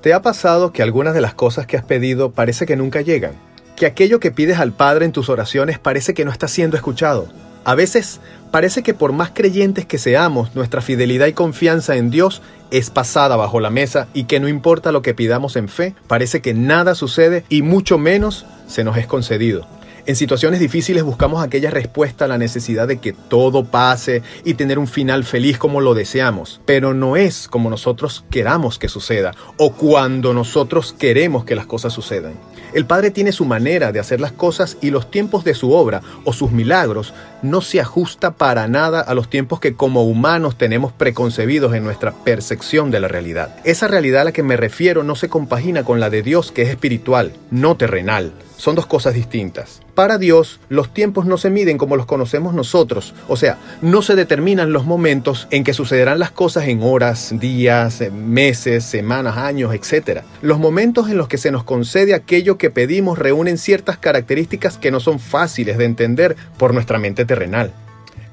¿Te ha pasado que algunas de las cosas que has pedido parece que nunca llegan? Que aquello que pides al Padre en tus oraciones parece que no está siendo escuchado. A veces parece que por más creyentes que seamos, nuestra fidelidad y confianza en Dios es pasada bajo la mesa y que no importa lo que pidamos en fe, parece que nada sucede y mucho menos se nos es concedido. En situaciones difíciles buscamos aquella respuesta a la necesidad de que todo pase y tener un final feliz como lo deseamos, pero no es como nosotros queramos que suceda o cuando nosotros queremos que las cosas sucedan. El Padre tiene su manera de hacer las cosas y los tiempos de su obra o sus milagros no se ajusta para nada a los tiempos que como humanos tenemos preconcebidos en nuestra percepción de la realidad. Esa realidad a la que me refiero no se compagina con la de Dios que es espiritual, no terrenal son dos cosas distintas. Para Dios, los tiempos no se miden como los conocemos nosotros, o sea, no se determinan los momentos en que sucederán las cosas en horas, días, meses, semanas, años, etc. Los momentos en los que se nos concede aquello que pedimos reúnen ciertas características que no son fáciles de entender por nuestra mente terrenal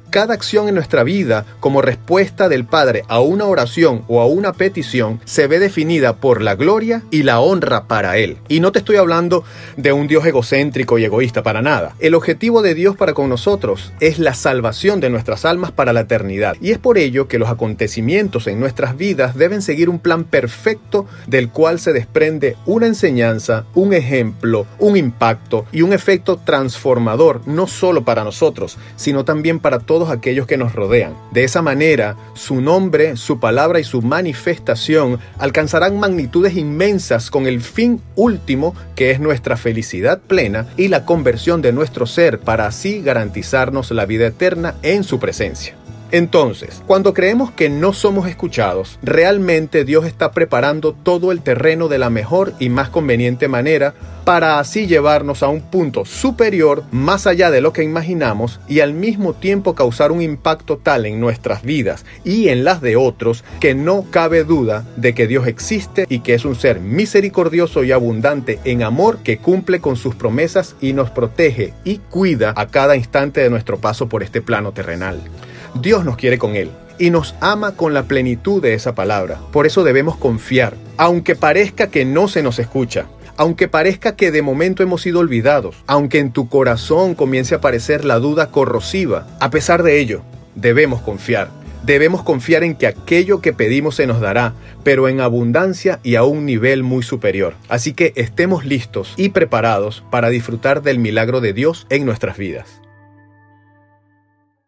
cada acción en nuestra vida como respuesta del Padre a una oración o a una petición se ve definida por la gloria y la honra para Él. Y no te estoy hablando de un Dios egocéntrico y egoísta para nada. El objetivo de Dios para con nosotros es la salvación de nuestras almas para la eternidad. Y es por ello que los acontecimientos en nuestras vidas deben seguir un plan perfecto del cual se desprende una enseñanza, un ejemplo, un impacto y un efecto transformador, no solo para nosotros, sino también para todos aquellos que nos rodean. De esa manera, su nombre, su palabra y su manifestación alcanzarán magnitudes inmensas con el fin último que es nuestra felicidad plena y la conversión de nuestro ser para así garantizarnos la vida eterna en su presencia. Entonces, cuando creemos que no somos escuchados, realmente Dios está preparando todo el terreno de la mejor y más conveniente manera para así llevarnos a un punto superior más allá de lo que imaginamos y al mismo tiempo causar un impacto tal en nuestras vidas y en las de otros que no cabe duda de que Dios existe y que es un ser misericordioso y abundante en amor que cumple con sus promesas y nos protege y cuida a cada instante de nuestro paso por este plano terrenal. Dios nos quiere con Él y nos ama con la plenitud de esa palabra. Por eso debemos confiar, aunque parezca que no se nos escucha, aunque parezca que de momento hemos sido olvidados, aunque en tu corazón comience a aparecer la duda corrosiva, a pesar de ello, debemos confiar. Debemos confiar en que aquello que pedimos se nos dará, pero en abundancia y a un nivel muy superior. Así que estemos listos y preparados para disfrutar del milagro de Dios en nuestras vidas.